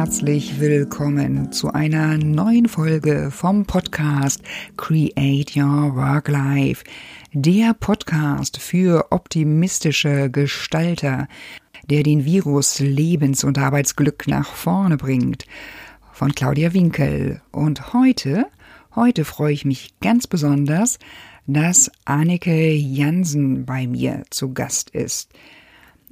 herzlich willkommen zu einer neuen Folge vom Podcast Create Your Work Life, der Podcast für optimistische Gestalter, der den Virus Lebens- und Arbeitsglück nach vorne bringt. Von Claudia Winkel. Und heute, heute freue ich mich ganz besonders, dass Annike Jansen bei mir zu Gast ist.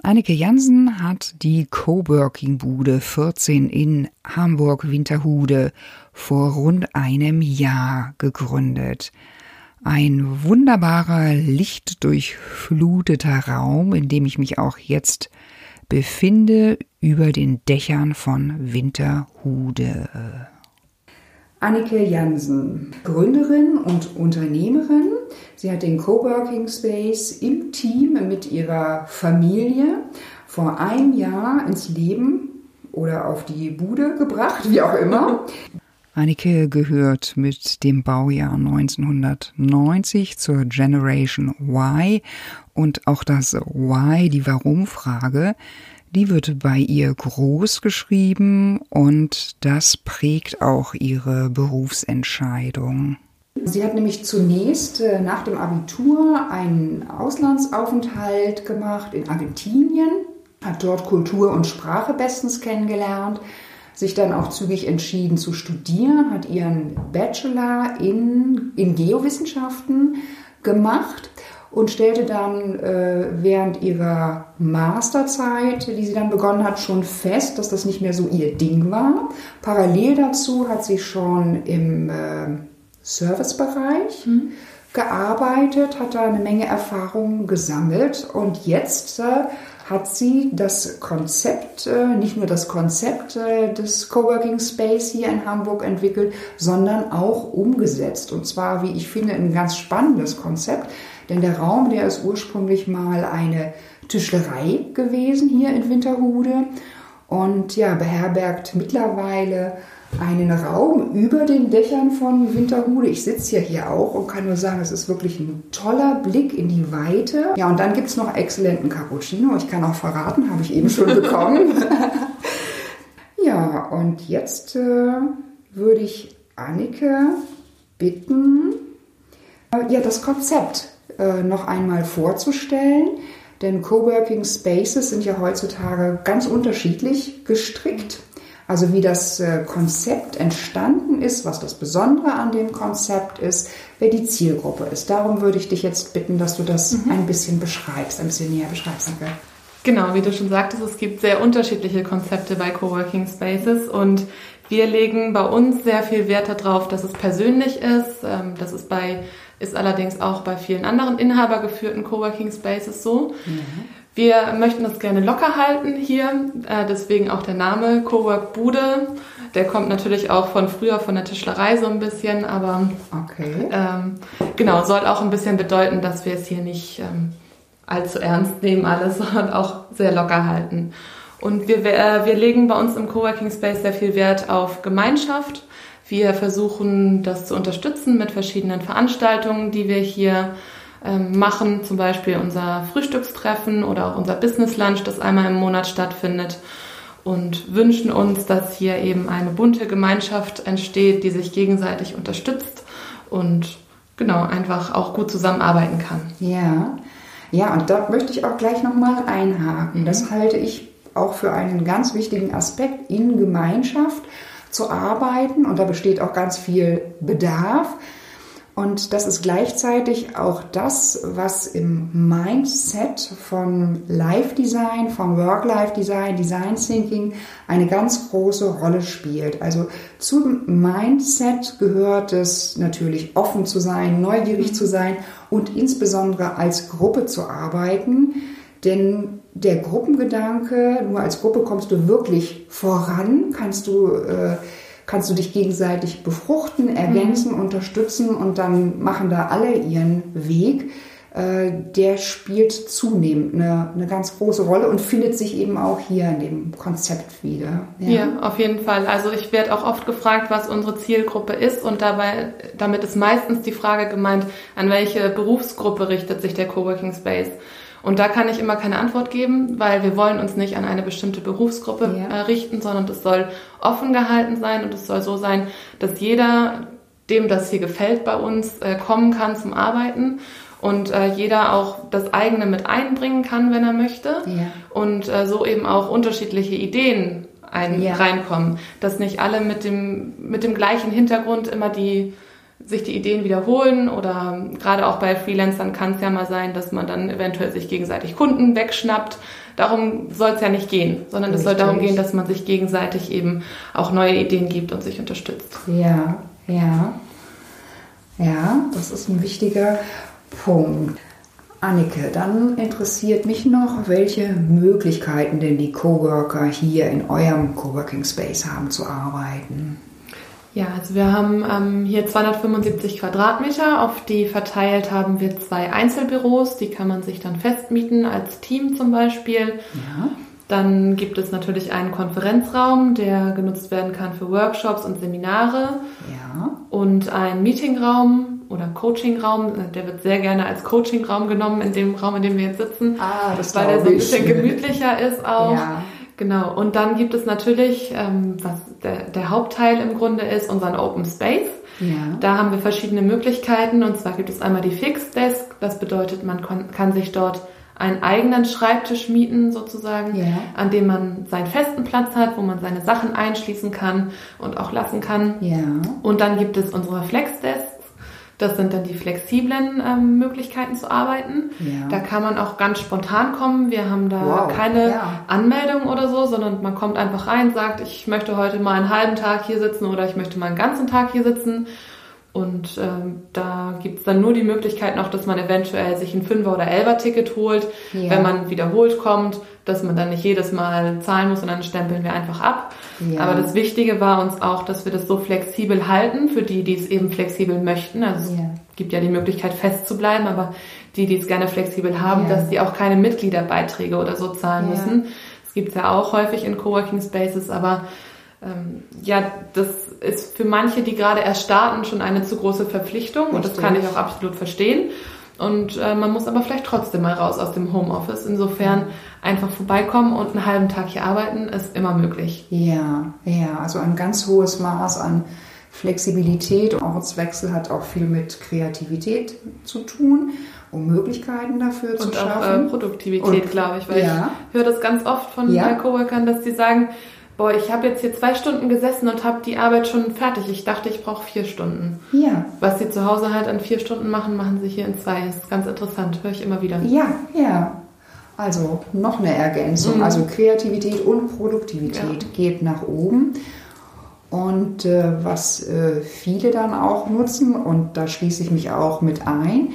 Annike Jansen hat die Coworking-Bude 14 in Hamburg-Winterhude vor rund einem Jahr gegründet. Ein wunderbarer, lichtdurchfluteter Raum, in dem ich mich auch jetzt befinde, über den Dächern von Winterhude. Annike Jansen, Gründerin und Unternehmerin. Sie hat den Coworking Space im Team mit ihrer Familie vor einem Jahr ins Leben oder auf die Bude gebracht, wie auch immer. Annike gehört mit dem Baujahr 1990 zur Generation Y und auch das Why, die Warum-Frage, die wird bei ihr groß geschrieben und das prägt auch ihre Berufsentscheidung. Sie hat nämlich zunächst äh, nach dem Abitur einen Auslandsaufenthalt gemacht in Argentinien, hat dort Kultur und Sprache bestens kennengelernt, sich dann auch zügig entschieden zu studieren, hat ihren Bachelor in, in Geowissenschaften gemacht und stellte dann äh, während ihrer Masterzeit, die sie dann begonnen hat, schon fest, dass das nicht mehr so ihr Ding war. Parallel dazu hat sie schon im äh, Servicebereich mhm. gearbeitet, hat da eine Menge Erfahrungen gesammelt und jetzt äh, hat sie das Konzept, äh, nicht nur das Konzept äh, des Coworking Space hier in Hamburg entwickelt, sondern auch umgesetzt. Und zwar, wie ich finde, ein ganz spannendes Konzept. Denn der Raum, der ist ursprünglich mal eine Tischlerei gewesen hier in Winterhude und ja, beherbergt mittlerweile einen Raum über den Dächern von Winterhude. Ich sitze ja hier auch und kann nur sagen, es ist wirklich ein toller Blick in die Weite. Ja, und dann gibt es noch exzellenten Cappuccino. Ich kann auch verraten, habe ich eben schon bekommen. ja, und jetzt äh, würde ich Annike bitten, äh, ja, das Konzept äh, noch einmal vorzustellen. Denn Coworking Spaces sind ja heutzutage ganz unterschiedlich gestrickt. Also wie das äh, Konzept entstanden ist, was das Besondere an dem Konzept ist, wer die Zielgruppe ist. Darum würde ich dich jetzt bitten, dass du das mhm. ein bisschen beschreibst, ein bisschen näher beschreibst. Danke. Genau, wie du schon sagtest, es gibt sehr unterschiedliche Konzepte bei Coworking Spaces und wir legen bei uns sehr viel Wert darauf, dass es persönlich ist, ähm, dass es bei ist allerdings auch bei vielen anderen inhabergeführten Coworking Spaces so. Mhm. Wir möchten das gerne locker halten hier, äh, deswegen auch der Name Cowork Bude. Der kommt natürlich auch von früher von der Tischlerei so ein bisschen, aber okay. ähm, genau, soll auch ein bisschen bedeuten, dass wir es hier nicht ähm, allzu ernst nehmen alles, sondern auch sehr locker halten. Und wir, äh, wir legen bei uns im Coworking Space sehr viel Wert auf Gemeinschaft wir versuchen das zu unterstützen mit verschiedenen Veranstaltungen, die wir hier ähm, machen, zum Beispiel unser Frühstückstreffen oder auch unser Business Lunch, das einmal im Monat stattfindet und wünschen uns, dass hier eben eine bunte Gemeinschaft entsteht, die sich gegenseitig unterstützt und genau einfach auch gut zusammenarbeiten kann. Ja, ja, und da möchte ich auch gleich nochmal einhaken. Das mhm. halte ich auch für einen ganz wichtigen Aspekt in Gemeinschaft zu arbeiten und da besteht auch ganz viel Bedarf. Und das ist gleichzeitig auch das, was im Mindset von Life Design, von Work-Life Design, Design Thinking eine ganz große Rolle spielt. Also zum Mindset gehört es natürlich offen zu sein, neugierig zu sein und insbesondere als Gruppe zu arbeiten. Denn der Gruppengedanke, nur als Gruppe kommst du wirklich voran, kannst du, äh, kannst du dich gegenseitig befruchten, ergänzen, mhm. unterstützen und dann machen da alle ihren Weg. Äh, der spielt zunehmend eine, eine ganz große Rolle und findet sich eben auch hier in dem Konzept wieder. Ja, ja auf jeden Fall. Also ich werde auch oft gefragt, was unsere Zielgruppe ist und dabei, damit ist meistens die Frage gemeint, an welche Berufsgruppe richtet sich der Coworking Space. Und da kann ich immer keine Antwort geben, weil wir wollen uns nicht an eine bestimmte Berufsgruppe Ja. äh, richten, sondern das soll offen gehalten sein und es soll so sein, dass jeder, dem das hier gefällt bei uns, äh, kommen kann zum Arbeiten und äh, jeder auch das eigene mit einbringen kann, wenn er möchte Ja. und äh, so eben auch unterschiedliche Ideen ein, Ja. reinkommen, dass nicht alle mit dem mit dem gleichen Hintergrund immer die sich die Ideen wiederholen oder gerade auch bei Freelancern kann es ja mal sein, dass man dann eventuell sich gegenseitig Kunden wegschnappt. Darum soll es ja nicht gehen, sondern es soll darum gehen, dass man sich gegenseitig eben auch neue Ideen gibt und sich unterstützt. Ja, ja. Ja, das ist ein wichtiger Punkt. Annike, dann interessiert mich noch, welche Möglichkeiten denn die Coworker hier in eurem Coworking Space haben zu arbeiten. Ja, also wir haben ähm, hier 275 Quadratmeter. Auf die verteilt haben wir zwei Einzelbüros. Die kann man sich dann festmieten als Team zum Beispiel. Ja, Dann gibt es natürlich einen Konferenzraum, der genutzt werden kann für Workshops und Seminare. ja, Und einen Meetingraum oder Coachingraum. Der wird sehr gerne als Coachingraum genommen, in dem Raum, in dem wir jetzt sitzen. Ah, das weil der so ein bisschen gemütlicher ist auch. Ja. Genau. Und dann gibt es natürlich, ähm, was der, der Hauptteil im Grunde ist, unseren Open Space. ja, Da haben wir verschiedene Möglichkeiten. Und zwar gibt es einmal die Fixed Desk. Das bedeutet, man kann sich dort einen eigenen Schreibtisch mieten sozusagen, Ja. an dem man seinen festen Platz hat, wo man seine Sachen einschließen kann und auch lassen kann. ja, Und dann gibt es unsere Flex-Desks. Das sind dann die flexiblen ähm, Möglichkeiten zu arbeiten. Ja. Da kann man auch ganz spontan kommen. Wir haben da Wow, keine ja. Anmeldung oder so, sondern man kommt einfach rein, sagt, ich möchte heute mal einen halben Tag hier sitzen oder ich möchte mal einen ganzen Tag hier sitzen. Und ähm, da gibt es dann nur die Möglichkeit noch, dass man eventuell sich ein Fünfer- oder Elfer-Ticket holt, Ja. wenn man wiederholt kommt, dass man dann nicht jedes Mal zahlen muss und dann stempeln wir einfach ab. Ja. Aber das Wichtige war uns auch, dass wir das so flexibel halten, für die, die es eben flexibel möchten. Also Ja. es gibt ja die Möglichkeit festzubleiben, aber die, die es gerne flexibel haben, dass die auch keine Mitgliederbeiträge oder so zahlen müssen. Das gibt es ja auch häufig in Coworking Spaces, aber ähm, ja, das ist für manche, die gerade erst starten, schon eine zu große Verpflichtung und das kann ich auch absolut verstehen. Und äh, man muss aber vielleicht trotzdem mal raus aus dem Homeoffice. Insofern einfach vorbeikommen und einen halben Tag hier arbeiten ist immer möglich. Ja, ja, also ein ganz hohes Maß an Flexibilität und Ortswechsel hat auch viel mit Kreativität zu tun, um Möglichkeiten dafür zu Und auch äh, schaffen. Produktivität, Und- glaube ich, weil ja. ich höre das ganz oft von Ja. äh, Coworkern, dass die sagen, boah, ich habe jetzt hier zwei Stunden gesessen und habe die Arbeit schon fertig. Ich dachte, ich brauche vier Stunden. ja, Was sie zu Hause halt an vier Stunden machen, machen sie hier in zwei. Das ist ganz interessant, höre ich immer wieder. ja, ja. Also noch eine Ergänzung. Mhm. Also Kreativität und Produktivität geht nach oben. Und äh, was äh, viele dann auch nutzen, und da schließe ich mich auch mit ein,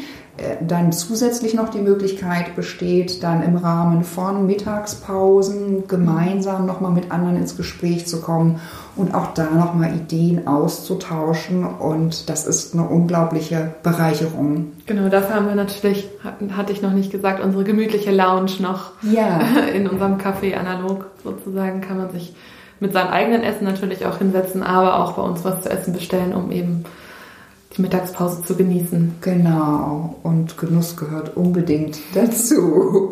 dann zusätzlich noch die Möglichkeit besteht, dann im Rahmen von Mittagspausen gemeinsam nochmal mit anderen ins Gespräch zu kommen und auch da nochmal Ideen auszutauschen. Und das ist eine unglaubliche Bereicherung. Genau, dafür haben wir natürlich, hat- hatte ich noch nicht gesagt, unsere gemütliche Lounge noch Ja. in unserem Café analog sozusagen kann man sich mit seinem eigenen Essen natürlich auch hinsetzen, aber auch bei uns was zu essen bestellen, um eben die Mittagspause zu genießen. Genau, und Genuss gehört unbedingt dazu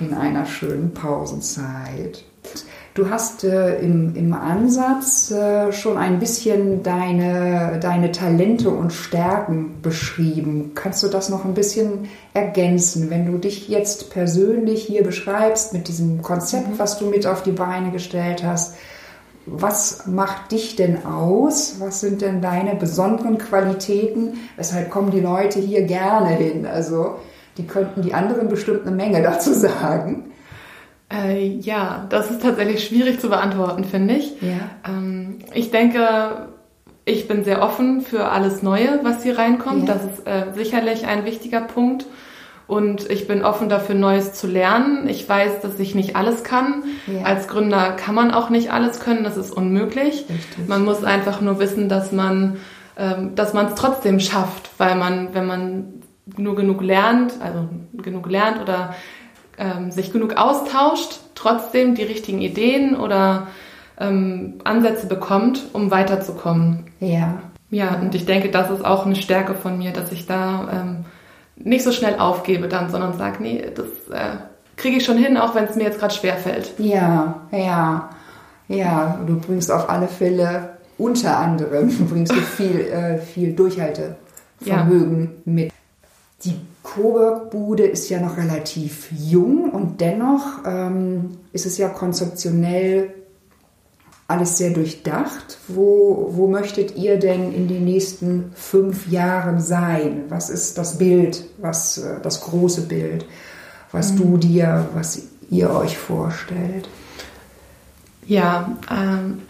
in einer schönen Pausenzeit. Du hast äh, im, im Ansatz äh, schon ein bisschen deine, deine Talente und Stärken beschrieben. Kannst du das noch ein bisschen ergänzen, wenn du dich jetzt persönlich hier beschreibst mit diesem Konzept, was du mit auf die Beine gestellt hast? Was macht dich denn aus? Was sind denn deine besonderen Qualitäten? Weshalb kommen die Leute hier gerne hin? Also, die könnten die anderen bestimmt eine Menge dazu sagen. Äh, ja, das ist tatsächlich schwierig zu beantworten, finde ich. Ja. Ähm, ich denke, ich bin sehr offen für alles Neue, was hier reinkommt. Ja. Das ist äh, sicherlich ein wichtiger Punkt. Und ich bin offen dafür, Neues zu lernen. Ich weiß, dass ich nicht alles kann. Ja. Als Gründer kann man auch nicht alles können. Das ist unmöglich. Richtig. Man muss einfach nur wissen, dass man, ähm, dass man es trotzdem schafft, weil man, wenn man nur genug lernt, also genug lernt oder ähm, sich genug austauscht, trotzdem die richtigen Ideen oder ähm, Ansätze bekommt, um weiterzukommen. Ja. Ja, und ich denke, das ist auch eine Stärke von mir, dass ich da ähm, nicht so schnell aufgebe dann, sondern sage, nee, das äh, kriege ich schon hin, auch wenn es mir jetzt gerade schwer fällt. Ja, ja, ja. Du bringst auf alle Fälle unter anderem bringst du viel, äh, viel Durchhaltevermögen ja. mit. Die Coburg-Bude ist ja noch relativ jung und dennoch ähm, ist es ja konzeptionell alles sehr durchdacht. Wo, wo möchtet ihr denn in den nächsten fünf Jahren sein? Was ist das Bild, was äh, das große Bild, was mhm. du dir, was ihr euch vorstellt? Ja, ähm,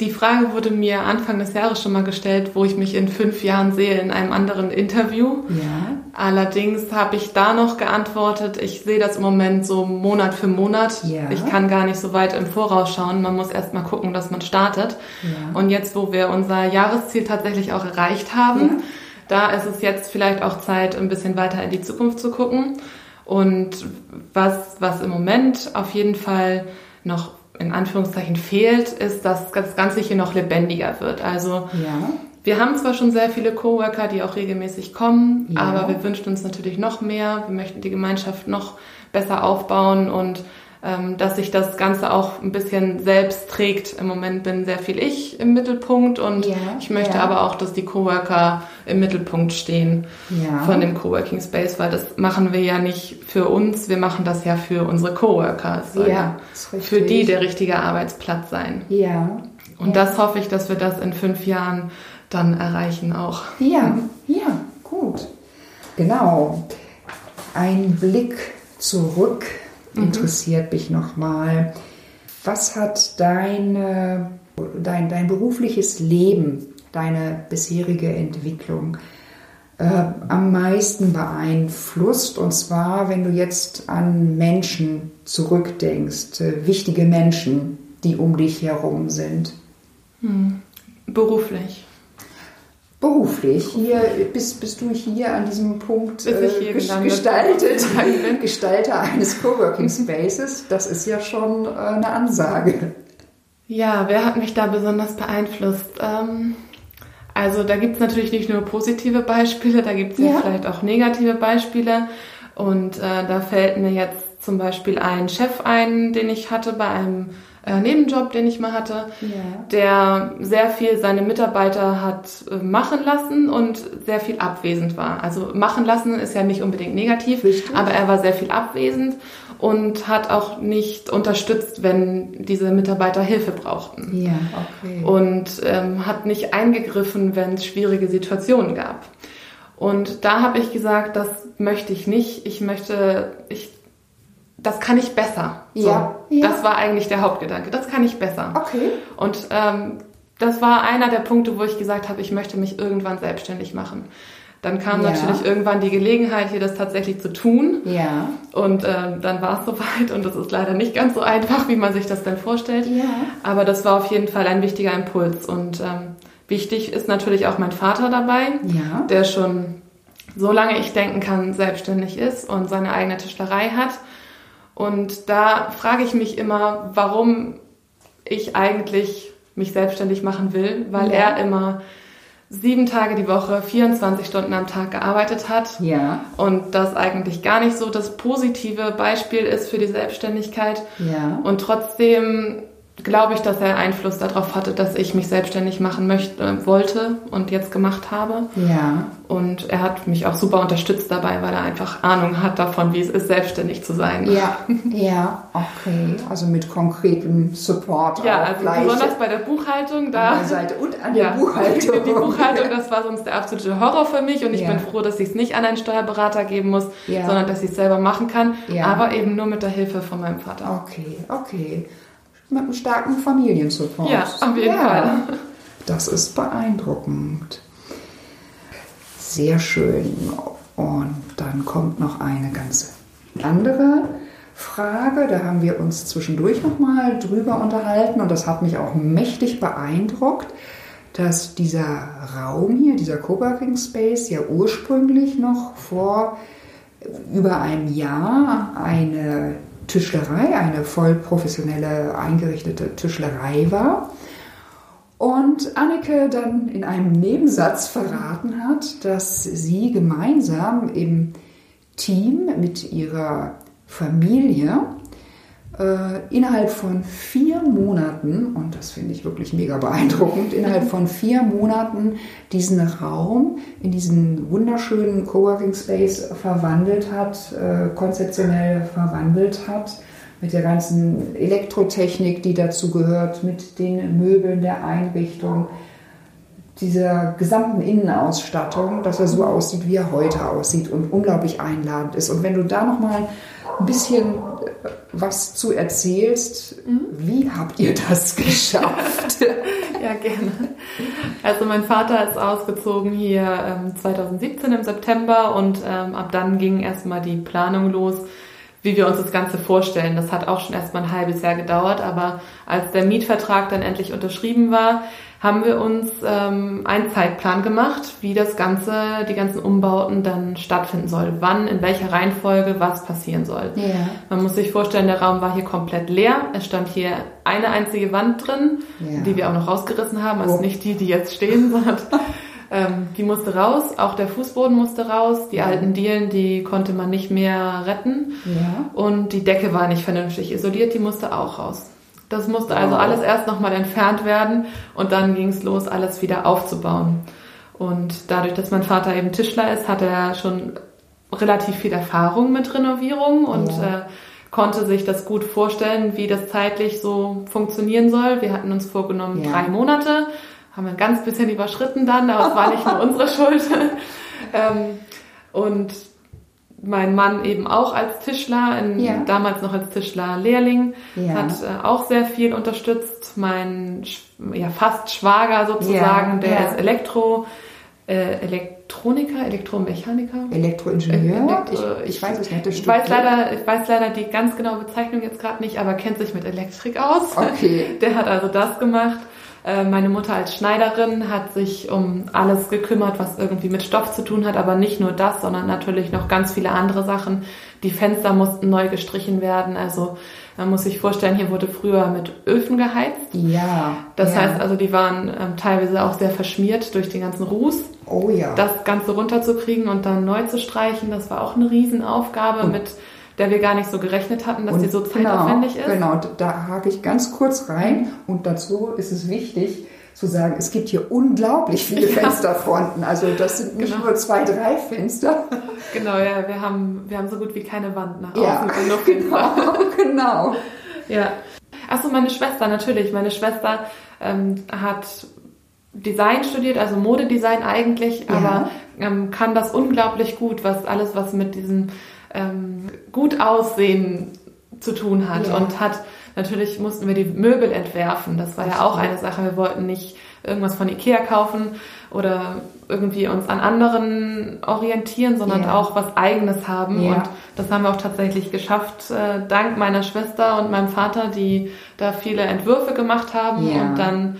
die Frage wurde mir Anfang des Jahres schon mal gestellt, wo ich mich in fünf Jahren sehe in einem anderen Interview. Ja. Allerdings habe ich da noch geantwortet, ich sehe das im Moment so Monat für Monat. Ja. Ich kann gar nicht so weit im Voraus schauen. Man muss erst mal gucken, dass man startet. Ja. Und jetzt, wo wir unser Jahresziel tatsächlich auch erreicht haben, da ist es jetzt vielleicht auch Zeit, ein bisschen weiter in die Zukunft zu gucken. Und was, was im Moment auf jeden Fall noch in Anführungszeichen fehlt, ist, dass das Ganze hier noch lebendiger wird. Also ja. wir haben zwar schon sehr viele Coworker, die auch regelmäßig kommen, ja. aber wir wünschen uns natürlich noch mehr. Wir möchten die Gemeinschaft noch besser aufbauen und ähm, dass sich das Ganze auch ein bisschen selbst trägt. Im Moment bin sehr viel ich im Mittelpunkt und ja, ich möchte ja. aber auch, dass die Coworker im Mittelpunkt stehen ja. von dem Coworking Space, weil das machen wir ja nicht für uns, wir machen das ja für unsere Coworker. Es soll ja, für die der richtige Arbeitsplatz sein. Ja. Und das hoffe ich, dass wir das in fünf Jahren dann erreichen auch. Ja, ja, gut. Genau. Ein Blick zurück mhm. interessiert mich nochmal. Was hat deine, dein, dein berufliches Leben, deine bisherige Entwicklung äh, am meisten beeinflusst? Und zwar, wenn du jetzt an Menschen zurückdenkst, äh, wichtige Menschen, die um dich herum sind. Hm. Beruflich beruflich. Hier bist, bist du hier an diesem Punkt äh, gestaltet, Gestalter eines Coworking Spaces. Das ist ja schon äh, eine Ansage. Ja, wer hat mich da besonders beeinflusst? Ähm, also da gibt es natürlich nicht nur positive Beispiele, da gibt es ja. ja. vielleicht auch negative Beispiele. Und äh, da fällt mir jetzt zum Beispiel ein Chef ein, den ich hatte bei einem äh, Nebenjob, den ich mal hatte, ja. der sehr viel seine Mitarbeiter hat äh, machen lassen und sehr viel abwesend war. Also machen lassen ist ja nicht unbedingt negativ, Richtig. aber er war sehr viel abwesend und hat auch nicht unterstützt, wenn diese Mitarbeiter Hilfe brauchten. Ja, okay. Und ähm, hat nicht eingegriffen, wenn es schwierige Situationen gab. Und da habe ich gesagt, das möchte ich nicht. Ich möchte, ich das kann ich besser. So, ja, ja. Das war eigentlich der Hauptgedanke. Das kann ich besser. Okay. Und ähm, das war einer der Punkte, wo ich gesagt habe, ich möchte mich irgendwann selbstständig machen. Dann kam ja. natürlich irgendwann die Gelegenheit, hier das tatsächlich zu tun. Ja. Und ähm, dann war es soweit und das ist leider nicht ganz so einfach, wie man sich das dann vorstellt. Ja. Aber das war auf jeden Fall ein wichtiger Impuls. Und ähm, wichtig ist natürlich auch mein Vater dabei, ja. der schon, solange ich denken kann, selbstständig ist und seine eigene Tischlerei hat und da frage ich mich immer, warum ich eigentlich mich selbstständig machen will, weil ja. er immer sieben Tage die Woche, 24 Stunden am Tag gearbeitet hat. Ja. Und das eigentlich gar nicht so das positive Beispiel ist für die Selbstständigkeit. Ja. Und trotzdem glaube ich, dass er Einfluss darauf hatte, dass ich mich selbstständig machen möchte, wollte und jetzt gemacht habe. Ja. Und er hat mich auch super unterstützt dabei, weil er einfach Ahnung hat davon, wie es ist, selbstständig zu sein. Ja, ja, okay. Also mit konkretem Support. Ja, also gleich. besonders bei der Buchhaltung da. An der Seite und an ja, der Buchhaltung. Die Buchhaltung, das war sonst der absolute Horror für mich und ich ja. bin froh, dass ich es nicht an einen Steuerberater geben muss, ja. sondern dass ich es selber machen kann, aber eben nur mit der Hilfe von meinem Vater. Okay, okay mit einem starken Familiensupport. Ja, auf jeden ja, Fall. Das ist beeindruckend. Sehr schön. Und dann kommt noch eine ganz andere Frage. Da haben wir uns zwischendurch nochmal drüber unterhalten und das hat mich auch mächtig beeindruckt, dass dieser Raum hier, dieser Coworking Space, ja ursprünglich noch vor über einem Jahr eine Tischlerei, eine voll professionelle eingerichtete Tischlerei war. Und Anneke dann in einem Nebensatz verraten hat, dass sie gemeinsam im Team mit ihrer Familie äh, innerhalb von vier Monaten, und das finde ich wirklich mega beeindruckend, innerhalb von vier Monaten diesen Raum in diesen wunderschönen Coworking Space verwandelt hat, äh, konzeptionell verwandelt hat, mit der ganzen Elektrotechnik, die dazu gehört, mit den Möbeln der Einrichtung, dieser gesamten Innenausstattung, dass er so aussieht, wie er heute aussieht und unglaublich einladend ist. Und wenn du da nochmal ein bisschen äh, was zu erzählst, mhm. wie habt ihr das geschafft? ja, gerne. Also mein Vater ist ausgezogen hier ähm, 2017 im September und ähm, ab dann ging erstmal die Planung los, wie wir uns das Ganze vorstellen. Das hat auch schon erstmal ein halbes Jahr gedauert, aber als der Mietvertrag dann endlich unterschrieben war, haben wir uns ähm, einen Zeitplan gemacht, wie das Ganze, die ganzen Umbauten dann stattfinden soll. Wann, in welcher Reihenfolge, was passieren soll. Ja. Man muss sich vorstellen, der Raum war hier komplett leer. Es stand hier eine einzige Wand drin, ja. die wir auch noch rausgerissen haben. Also oh. nicht die, die jetzt stehen, sondern ähm, die musste raus. Auch der Fußboden musste raus. Die ja. alten Dielen, die konnte man nicht mehr retten. Und die Decke war nicht vernünftig isoliert, die musste auch raus. Das musste also alles erst nochmal entfernt werden und dann ging es los, alles wieder aufzubauen. Und dadurch, dass mein Vater eben Tischler ist, hat er schon relativ viel Erfahrung mit Renovierung und ja. äh, konnte sich das gut vorstellen, wie das zeitlich so funktionieren soll. Wir hatten uns vorgenommen ja. drei Monate, haben ein ganz bisschen überschritten dann, aber es war nicht nur unsere Schuld. ähm, und mein Mann eben auch als Tischler, in, ja. damals noch als Tischler-Lehrling, ja. hat äh, auch sehr viel unterstützt. Mein ja, fast Schwager sozusagen, der ist Elektro, äh, Elektroniker, Elektromechaniker, Elektroingenieur. Äh, ich, ich, weiß es nicht. ich weiß leider, ich weiß leider die ganz genaue Bezeichnung jetzt gerade nicht, aber kennt sich mit Elektrik aus. Okay. Der hat also das gemacht. Äh, meine Mutter als Schneiderin hat sich um alles gekümmert, was irgendwie mit Stoff zu tun hat, aber nicht nur das, sondern natürlich noch ganz viele andere Sachen. Die Fenster mussten neu gestrichen werden. Also man muss sich vorstellen, hier wurde früher mit Öfen geheizt. Ja. Das ja. heißt also, die waren ähm, teilweise auch sehr verschmiert durch den ganzen Ruß. Oh ja. Das Ganze runterzukriegen und dann neu zu streichen, das war auch eine Riesenaufgabe und mit der wir gar nicht so gerechnet hatten, dass und die so zeitaufwendig genau, ist. Genau, da hake ich ganz kurz rein und dazu ist es wichtig zu sagen, es gibt hier unglaublich viele ja. Fensterfronten. Also das sind nicht genau. nur zwei, drei Fenster. Genau, ja, wir haben, wir haben so gut wie keine Wand nach außen. Ja, genau, genau. Ja. Achso, meine Schwester, natürlich. Meine Schwester ähm, hat Design studiert, also Modedesign eigentlich, ja. aber ähm, kann das unglaublich gut, was alles, was mit diesem ähm, gut aussehen zu tun hat ja. und hat natürlich mussten wir die Möbel entwerfen. Das war ja auch eine Sache. Wir wollten nicht irgendwas von Ikea kaufen oder irgendwie uns an anderen orientieren, sondern ja. auch was eigenes haben. Ja. Und das haben wir auch tatsächlich geschafft, äh, dank meiner Schwester und meinem Vater, die da viele Entwürfe gemacht haben und dann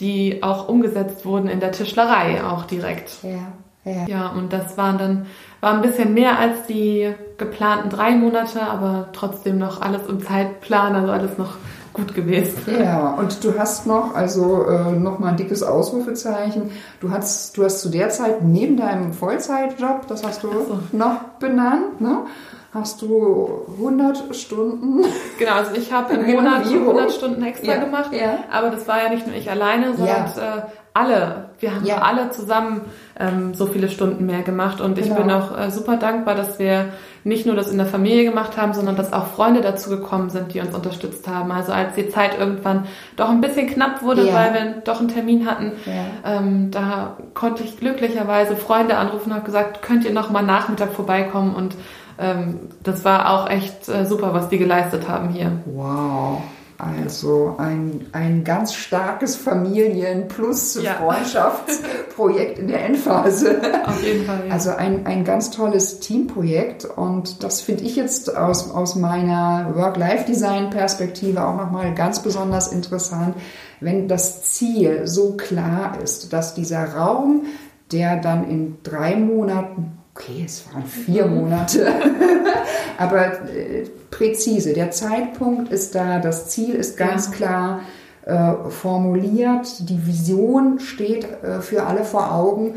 die auch umgesetzt wurden in der Tischlerei auch direkt. Ja, ja. ja und das waren dann war ein bisschen mehr als die geplanten drei Monate, aber trotzdem noch alles im Zeitplan, also alles noch gut gewesen. Ja, und du hast noch, also äh, noch mal ein dickes Ausrufezeichen. Du hast, du hast zu der Zeit neben deinem Vollzeitjob, das hast du so. noch benannt, ne? Hast du 100 Stunden? Genau, also ich habe im Monat 100 Stunden extra ja, gemacht, ja. aber das war ja nicht nur ich alleine, sondern ja. äh, alle. Wir haben ja. alle zusammen ähm, so viele Stunden mehr gemacht und genau. ich bin auch äh, super dankbar, dass wir nicht nur das in der Familie gemacht haben, sondern dass auch Freunde dazu gekommen sind, die uns unterstützt haben. Also als die Zeit irgendwann doch ein bisschen knapp wurde, ja. weil wir doch einen Termin hatten, ja. ähm, da konnte ich glücklicherweise Freunde anrufen und habe gesagt, könnt ihr noch mal Nachmittag vorbeikommen und ähm, das war auch echt äh, super, was die geleistet haben hier. Wow. Also ein, ein ganz starkes Familien- plus ja. Freundschaftsprojekt in der Endphase. Auf jeden Fall. Ja. Also ein, ein ganz tolles Teamprojekt und das finde ich jetzt aus, aus meiner Work-Life-Design-Perspektive auch nochmal ganz besonders interessant, wenn das Ziel so klar ist, dass dieser Raum, der dann in drei Monaten okay, es waren vier mhm. Monate, aber äh, präzise. Der Zeitpunkt ist da, das Ziel ist ganz ja. klar äh, formuliert, die Vision steht äh, für alle vor Augen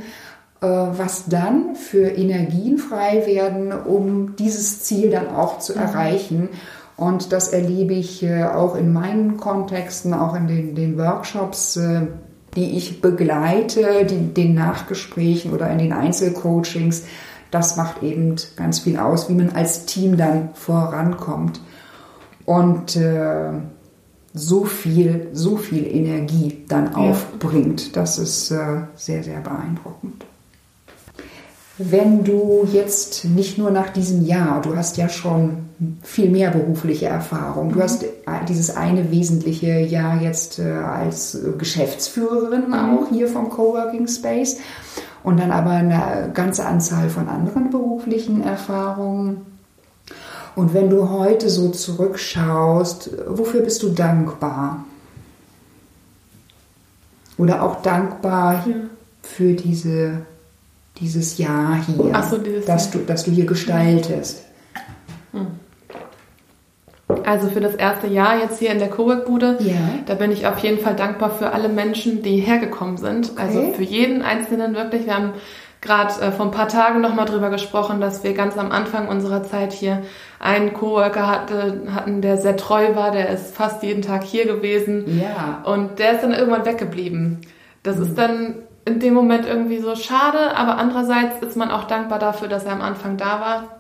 äh, was dann für Energien frei werden, um dieses Ziel dann auch zu mhm. erreichen. Und das erlebe ich äh, auch in meinen Kontexten, auch in den, den Workshops, die ich begleite, die, den Nachgesprächen oder in den Einzelcoachings. Das macht eben ganz viel aus, wie man als Team dann vorankommt. Und äh, so viel, so viel Energie dann ja. aufbringt. Das ist äh, sehr, sehr beeindruckend. Wenn du jetzt nicht nur nach diesem Jahr, du hast ja schon viel mehr berufliche Erfahrung, du mhm. hast dieses eine wesentliche Jahr jetzt äh, als Geschäftsführerin mhm. auch hier vom Coworking Space und dann aber eine ganze Anzahl von anderen beruflichen Erfahrungen. Und wenn du heute so zurückschaust, wofür bist du dankbar? Oder auch dankbar ja. für diese dieses Jahr hier, so, dieses das, du, das du hier gestaltest? Hm. Also für das erste Jahr jetzt hier in der Cowork-Bude, ja. da bin ich auf jeden Fall dankbar für alle Menschen, die hergekommen sind. Okay. Also für jeden Einzelnen wirklich. Wir haben gerade äh, vor ein paar Tagen nochmal drüber gesprochen, dass wir ganz am Anfang unserer Zeit hier einen Coworker hatte, hatten, der sehr treu war, der ist fast jeden Tag hier gewesen. Ja. Und der ist dann irgendwann weggeblieben. Das mhm. ist dann in dem Moment irgendwie so schade, aber andererseits ist man auch dankbar dafür, dass er am Anfang da war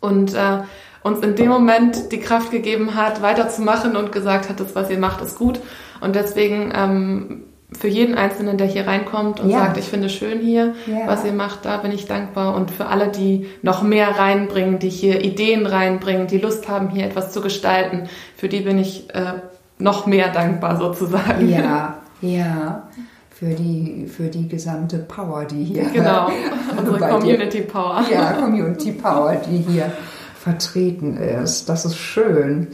und äh, uns in dem Moment die Kraft gegeben hat, weiterzumachen und gesagt hat, das, was ihr macht, ist gut. Und deswegen ähm, für jeden Einzelnen, der hier reinkommt und ja. sagt, ich finde es schön hier, ja. was ihr macht, da bin ich dankbar. Und für alle, die noch mehr reinbringen, die hier Ideen reinbringen, die Lust haben, hier etwas zu gestalten, für die bin ich äh, noch mehr dankbar sozusagen. Ja, ja für die, für die gesamte Power, die hier. Genau, unsere Community dir, Power. Ja, Community Power, die hier vertreten ist. Das ist schön.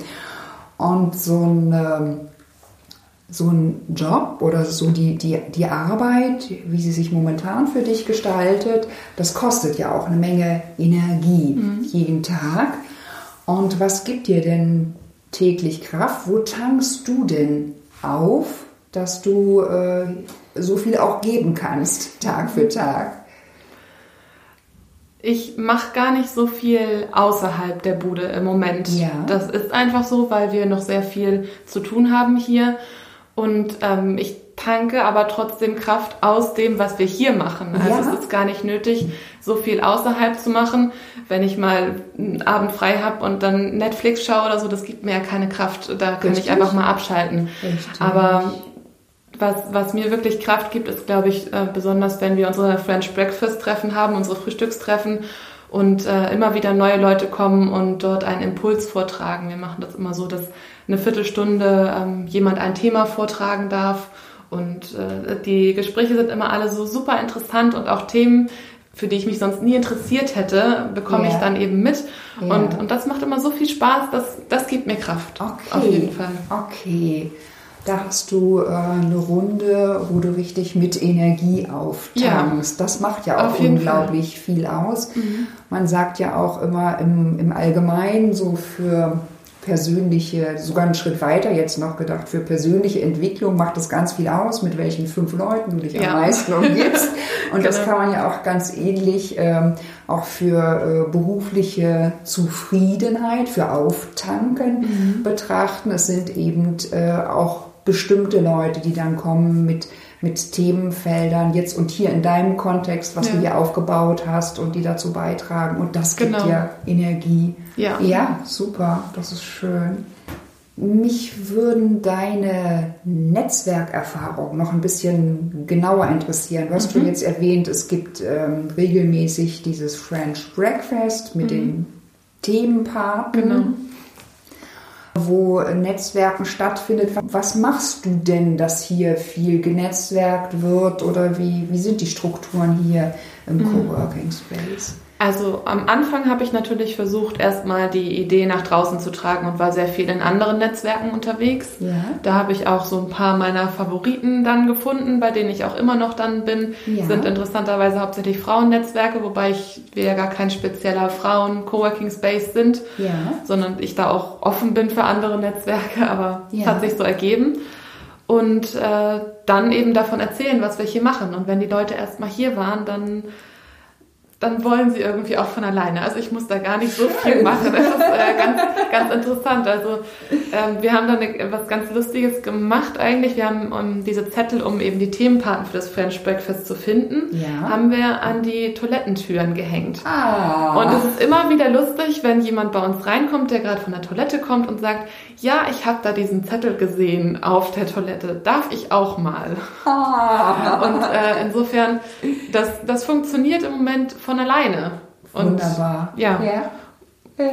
Und so ein, ähm, so ein Job oder so die, die, die Arbeit, wie sie sich momentan für dich gestaltet, das kostet ja auch eine Menge Energie mhm. jeden Tag. Und was gibt dir denn täglich Kraft? Wo tankst du denn auf, dass du äh, so viel auch geben kannst, Tag für Tag? Ich mache gar nicht so viel außerhalb der Bude im Moment. Ja. Das ist einfach so, weil wir noch sehr viel zu tun haben hier. Und ähm, ich tanke aber trotzdem Kraft aus dem, was wir hier machen. Also ja. es ist gar nicht nötig, so viel außerhalb zu machen. Wenn ich mal einen Abend frei habe und dann Netflix schaue oder so, das gibt mir ja keine Kraft. Da kann Richtig. ich einfach mal abschalten. Richtig. Aber was, was mir wirklich Kraft gibt, ist, glaube ich, äh, besonders, wenn wir unsere French Breakfast Treffen haben, unsere Frühstückstreffen und äh, immer wieder neue Leute kommen und dort einen Impuls vortragen. Wir machen das immer so, dass eine Viertelstunde ähm, jemand ein Thema vortragen darf und äh, die Gespräche sind immer alle so super interessant und auch Themen, für die ich mich sonst nie interessiert hätte, bekomme yeah. ich dann eben mit. Yeah. Und, und das macht immer so viel Spaß, das, das gibt mir Kraft. Okay. Auf jeden Fall. Okay. Da hast du äh, eine Runde, wo du richtig mit Energie auftankst. Ja, das macht ja auch unglaublich Fall. viel aus. Mhm. Man sagt ja auch immer im, im Allgemeinen so für persönliche, sogar einen Schritt weiter jetzt noch gedacht, für persönliche Entwicklung macht es ganz viel aus, mit welchen fünf Leuten du dich ja. am meisten umgibst. Und genau. das kann man ja auch ganz ähnlich ähm, auch für äh, berufliche Zufriedenheit, für Auftanken mhm. betrachten. Es sind eben äh, auch bestimmte Leute, die dann kommen mit, mit Themenfeldern, jetzt und hier in deinem Kontext, was ja. du hier aufgebaut hast und die dazu beitragen. Und das gibt genau. dir Energie. Ja. ja, super, das ist schön. Mich würden deine Netzwerkerfahrungen noch ein bisschen genauer interessieren. Du hast mhm. schon jetzt erwähnt, es gibt ähm, regelmäßig dieses French Breakfast mit mhm. den Themenpartnern. Genau wo Netzwerken stattfindet. Was machst du denn, dass hier viel genetzwerkt wird oder wie, wie sind die Strukturen hier im mhm. Coworking Space? Also am Anfang habe ich natürlich versucht, erstmal die Idee nach draußen zu tragen und war sehr viel in anderen Netzwerken unterwegs. Ja. Da habe ich auch so ein paar meiner Favoriten dann gefunden, bei denen ich auch immer noch dann bin. Ja. Sind interessanterweise hauptsächlich Frauennetzwerke, wobei ich, wir ja gar kein spezieller Frauen-Coworking Space sind, ja. sondern ich da auch offen bin für andere Netzwerke, aber es hat sich so ergeben. und äh, dann eben davon erzählen, was wir hier machen. Und wenn die Leute erstmal hier waren, dann dann wollen sie irgendwie auch von alleine. Also ich muss da gar nicht so viel machen. Das ist äh, ganz, ganz interessant. Also ähm, wir haben da eine, was ganz Lustiges gemacht eigentlich. Wir haben um, diese Zettel, um eben die Themenpaten für das French Breakfast zu finden, ja. haben wir an die Toilettentüren gehängt. Ah. Und es ist immer wieder lustig, wenn jemand bei uns reinkommt, der gerade von der Toilette kommt und sagt, ja, ich habe da diesen Zettel gesehen auf der Toilette. Darf ich auch mal? Ah. Und äh, insofern, das, das funktioniert im Moment von alleine. Und, Wunderbar. Ja. ja.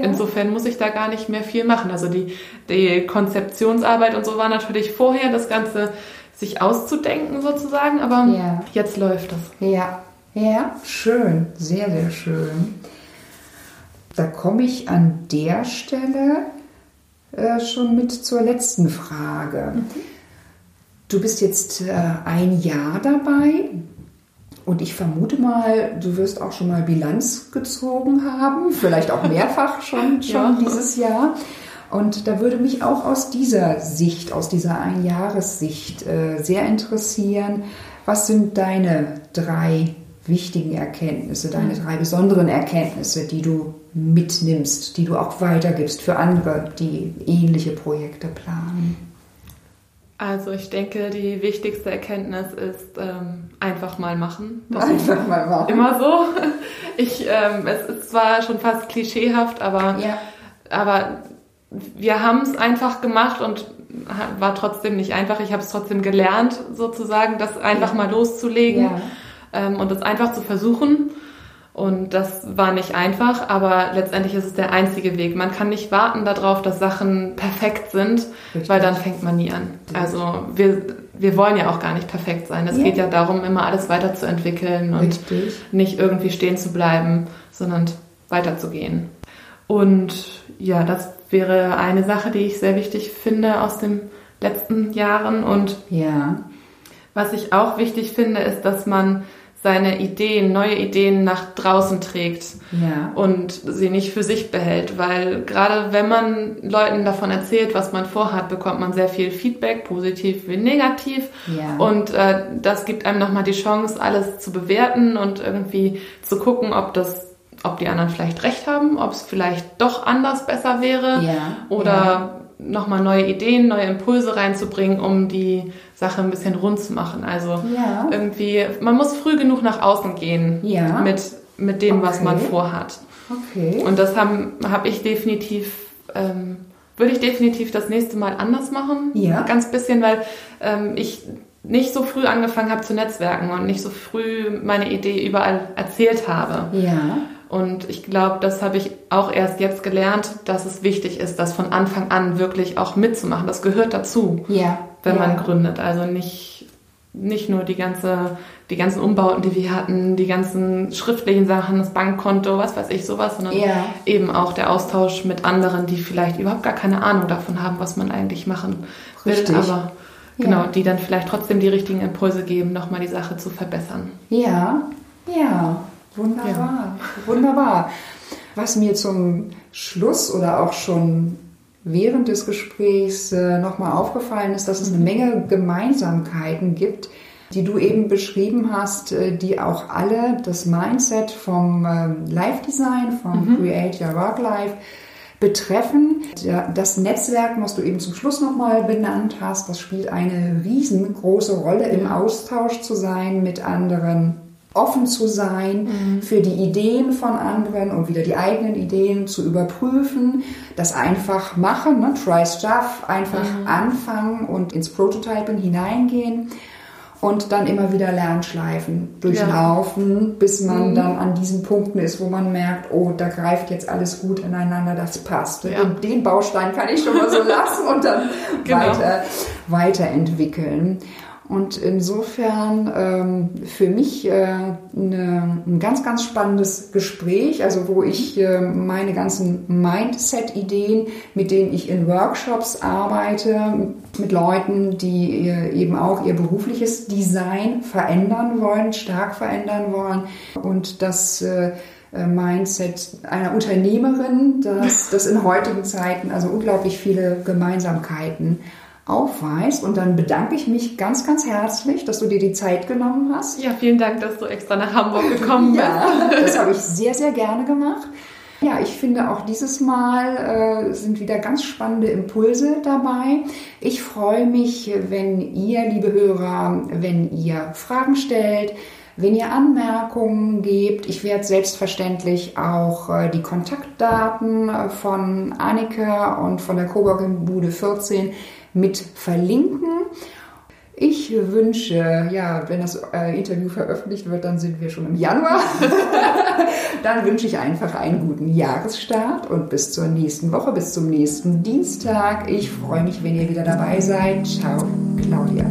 Insofern muss ich da gar nicht mehr viel machen. Also die, die Konzeptionsarbeit und so war natürlich vorher das Ganze sich auszudenken sozusagen, aber ja. jetzt läuft es. Ja, ja, schön, sehr, sehr schön. Da komme ich an der Stelle äh, schon mit zur letzten Frage. Mhm. Du bist jetzt äh, ein Jahr dabei. Und ich vermute mal, du wirst auch schon mal Bilanz gezogen haben, vielleicht auch mehrfach schon, schon ja. dieses Jahr. Und da würde mich auch aus dieser Sicht, aus dieser Einjahressicht äh, sehr interessieren, was sind deine drei wichtigen Erkenntnisse, deine mhm. drei besonderen Erkenntnisse, die du mitnimmst, die du auch weitergibst für andere, die ähnliche Projekte planen? Also ich denke, die wichtigste Erkenntnis ist ähm, einfach mal machen. Das einfach mal machen. Immer so. Ich, ähm, es ist zwar schon fast klischeehaft, aber, ja. aber wir haben es einfach gemacht und war trotzdem nicht einfach. Ich habe es trotzdem gelernt, sozusagen, das einfach ja. mal loszulegen ja. ähm, und das einfach zu versuchen. Und das war nicht einfach, aber letztendlich ist es der einzige Weg. Man kann nicht warten darauf, dass Sachen perfekt sind, Richtig. weil dann fängt man nie an. Also wir, wir wollen ja auch gar nicht perfekt sein. Es ja. geht ja darum, immer alles weiterzuentwickeln und Richtig. nicht irgendwie stehen zu bleiben, sondern weiterzugehen. Und ja, das wäre eine Sache, die ich sehr wichtig finde aus den letzten Jahren. Und ja. was ich auch wichtig finde, ist, dass man seine Ideen, neue Ideen nach draußen trägt ja. und sie nicht für sich behält, weil gerade wenn man Leuten davon erzählt, was man vorhat, bekommt man sehr viel Feedback, positiv wie negativ ja. und äh, das gibt einem nochmal die Chance, alles zu bewerten und irgendwie zu gucken, ob das ob die anderen vielleicht recht haben, ob es vielleicht doch anders besser wäre ja. oder nochmal neue Ideen, neue Impulse reinzubringen, um die Sache ein bisschen rund zu machen. Also ja. irgendwie, man muss früh genug nach außen gehen ja. mit, mit dem, okay. was man vorhat. Okay. Und das habe hab ich definitiv, ähm, würde ich definitiv das nächste Mal anders machen. Ja. Ganz bisschen, weil ähm, ich nicht so früh angefangen habe zu netzwerken und nicht so früh meine Idee überall erzählt habe. Ja. Und ich glaube, das habe ich auch erst jetzt gelernt, dass es wichtig ist, das von Anfang an wirklich auch mitzumachen. Das gehört dazu, ja. wenn ja. man gründet. Also nicht, nicht nur die ganze, die ganzen Umbauten, die wir hatten, die ganzen schriftlichen Sachen, das Bankkonto, was weiß ich, sowas, sondern ja. eben auch der Austausch mit anderen, die vielleicht überhaupt gar keine Ahnung davon haben, was man eigentlich machen Richtig. will, aber genau, die dann vielleicht trotzdem die richtigen Impulse geben, nochmal die Sache zu verbessern. Ja, ja. Wunderbar, ja. wunderbar. Was mir zum Schluss oder auch schon während des Gesprächs äh, nochmal aufgefallen ist, dass es eine Menge Gemeinsamkeiten gibt, die du eben beschrieben hast, äh, die auch alle das Mindset vom äh, Live Design, vom mhm. Create Your Work Life betreffen. Das Netzwerk, was du eben zum Schluss nochmal benannt hast, das spielt eine riesengroße Rolle im Austausch zu sein mit anderen offen zu sein mhm. für die Ideen von anderen und wieder die eigenen Ideen zu überprüfen, das einfach machen, ne? try stuff, einfach mhm. anfangen und ins Prototyping hineingehen und dann immer wieder Lernschleifen durchlaufen, ja. bis man mhm. dann an diesen Punkten ist, wo man merkt, oh, da greift jetzt alles gut ineinander, das passt. Ja. Und den Baustein kann ich schon mal so lassen und dann genau. weiter, weiterentwickeln. Und insofern ähm, für mich äh, eine, ein ganz, ganz spannendes Gespräch, also wo ich äh, meine ganzen Mindset-Ideen, mit denen ich in Workshops arbeite, mit Leuten, die äh, eben auch ihr berufliches Design verändern wollen, stark verändern wollen. Und das äh, äh, Mindset einer Unternehmerin, dass das in heutigen Zeiten also unglaublich viele Gemeinsamkeiten aufweist. Und dann bedanke ich mich ganz, ganz herzlich, dass du dir die Zeit genommen hast. Ja, vielen Dank, dass du extra nach Hamburg gekommen bist. ja, das habe ich sehr, sehr gerne gemacht. Ja, ich finde auch dieses Mal äh, sind wieder ganz spannende Impulse dabei. Ich freue mich, wenn ihr, liebe Hörer, wenn ihr Fragen stellt, wenn ihr Anmerkungen gebt. Ich werde selbstverständlich auch äh, die Kontaktdaten äh, von Annika und von der Coworking Bude 14 mit verlinken. Ich wünsche, ja, wenn das äh, Interview veröffentlicht wird, dann sind wir schon im Januar. dann wünsche ich einfach einen guten Jahresstart und bis zur nächsten Woche, bis zum nächsten Dienstag. Ich freue mich, wenn ihr wieder dabei seid. Ciao, Claudia.